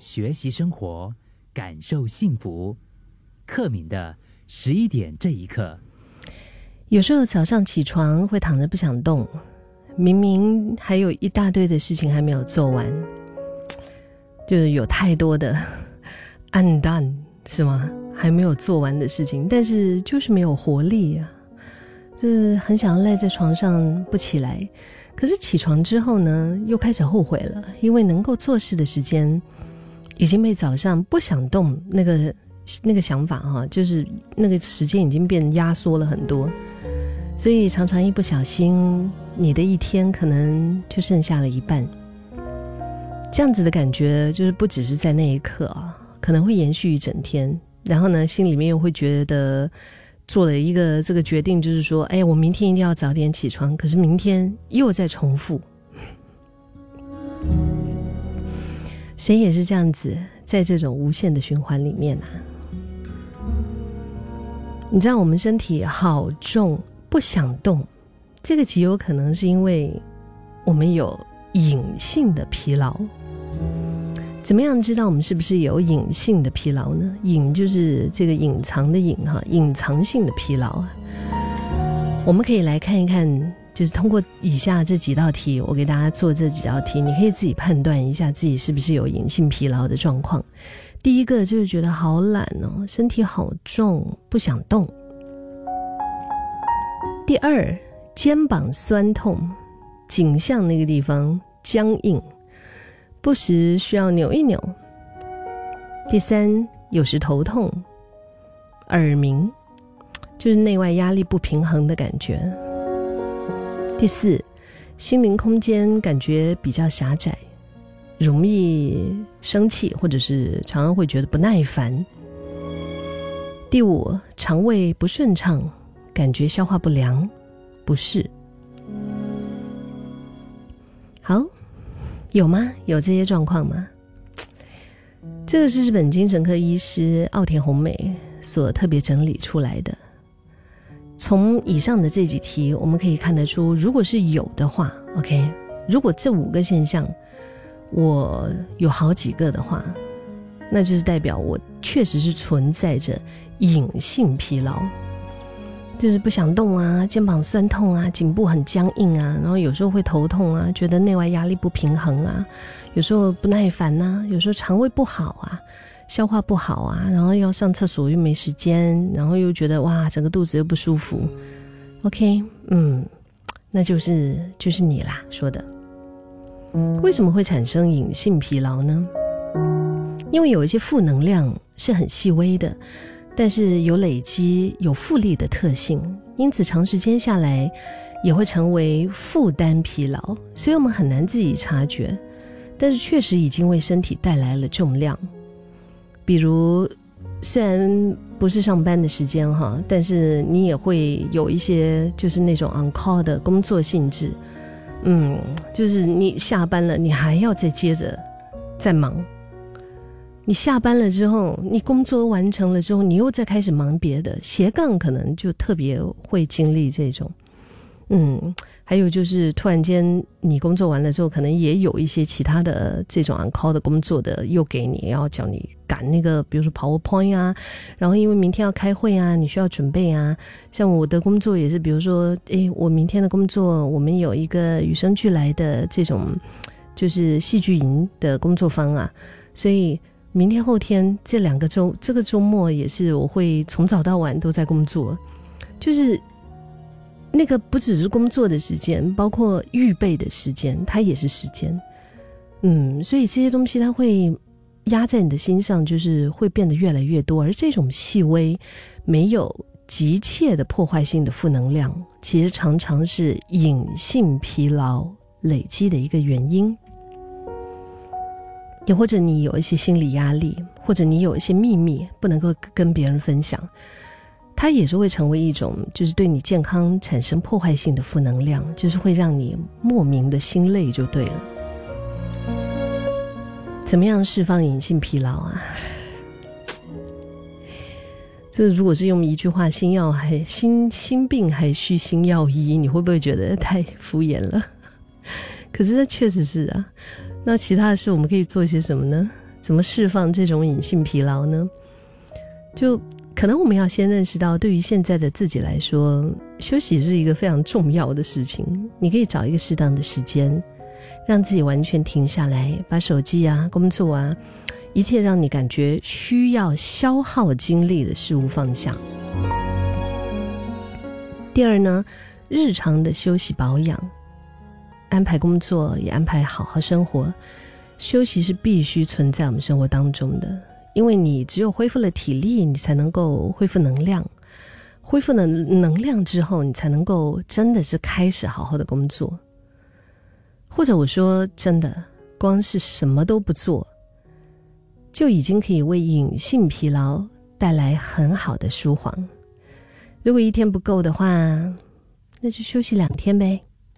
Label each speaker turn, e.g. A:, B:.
A: 学习生活，感受幸福。克敏的十一点这一刻，
B: 有时候早上起床会躺着不想动，明明还有一大堆的事情还没有做完，就是有太多的 undone 是吗？还没有做完的事情，但是就是没有活力呀，就是很想要赖在床上不起来。可是起床之后呢，又开始后悔了，因为能够做事的时间已经被早上不想动那个那个想法哈，就是那个时间已经变压缩了很多，所以常常一不小心，你的一天可能就剩下了一半。这样子的感觉，就是不只是在那一刻啊，可能会延续一整天，然后呢，心里面又会觉得。做了一个这个决定，就是说，哎，我明天一定要早点起床。可是明天又在重复，谁也是这样子，在这种无限的循环里面啊。你知道，我们身体好重，不想动，这个极有可能是因为我们有隐性的疲劳。怎么样知道我们是不是有隐性的疲劳呢？隐就是这个隐藏的隐哈，隐藏性的疲劳啊。我们可以来看一看，就是通过以下这几道题，我给大家做这几道题，你可以自己判断一下自己是不是有隐性疲劳的状况。第一个就是觉得好懒哦，身体好重，不想动。第二，肩膀酸痛，颈项那个地方僵硬。不时需要扭一扭。第三，有时头痛、耳鸣，就是内外压力不平衡的感觉。第四，心灵空间感觉比较狭窄，容易生气，或者是常常会觉得不耐烦。第五，肠胃不顺畅，感觉消化不良、不适。好。有吗？有这些状况吗？这个是日本精神科医师奥田红美所特别整理出来的。从以上的这几题，我们可以看得出，如果是有的话，OK，如果这五个现象我有好几个的话，那就是代表我确实是存在着隐性疲劳。就是不想动啊，肩膀酸痛啊，颈部很僵硬啊，然后有时候会头痛啊，觉得内外压力不平衡啊，有时候不耐烦呐，有时候肠胃不好啊，消化不好啊，然后要上厕所又没时间，然后又觉得哇，整个肚子又不舒服。OK，嗯，那就是就是你啦说的。为什么会产生隐性疲劳呢？因为有一些负能量是很细微的。但是有累积、有复利的特性，因此长时间下来也会成为负担疲劳，所以我们很难自己察觉。但是确实已经为身体带来了重量。比如，虽然不是上班的时间哈，但是你也会有一些就是那种 on call 的工作性质，嗯，就是你下班了，你还要再接着再忙。你下班了之后，你工作完成了之后，你又再开始忙别的，斜杠可能就特别会经历这种，嗯，还有就是突然间你工作完了之后，可能也有一些其他的这种 on call 的工作的又给你，要叫你赶那个，比如说 PowerPoint 啊，然后因为明天要开会啊，你需要准备啊。像我的工作也是，比如说，诶，我明天的工作，我们有一个与生俱来的这种就是戏剧营的工作方啊，所以。明天后天这两个周，这个周末也是我会从早到晚都在工作，就是那个不只是工作的时间，包括预备的时间，它也是时间。嗯，所以这些东西它会压在你的心上，就是会变得越来越多。而这种细微、没有急切的破坏性的负能量，其实常常是隐性疲劳累积的一个原因。也或者你有一些心理压力，或者你有一些秘密不能够跟别人分享，它也是会成为一种，就是对你健康产生破坏性的负能量，就是会让你莫名的心累，就对了。怎么样释放隐性疲劳啊？这如果是用一句话，心药还心心病还需心药医，你会不会觉得太敷衍了？可是这确实是啊。那其他的事我们可以做些什么呢？怎么释放这种隐性疲劳呢？就可能我们要先认识到，对于现在的自己来说，休息是一个非常重要的事情。你可以找一个适当的时间，让自己完全停下来，把手机啊、工作啊，一切让你感觉需要消耗精力的事物放下。第二呢，日常的休息保养，安排工作也安排好好生活，休息是必须存在我们生活当中的。因为你只有恢复了体力，你才能够恢复能量，恢复了能量之后，你才能够真的是开始好好的工作。或者我说真的，光是什么都不做，就已经可以为隐性疲劳带来很好的舒缓。如果一天不够的话，那就休息两天呗。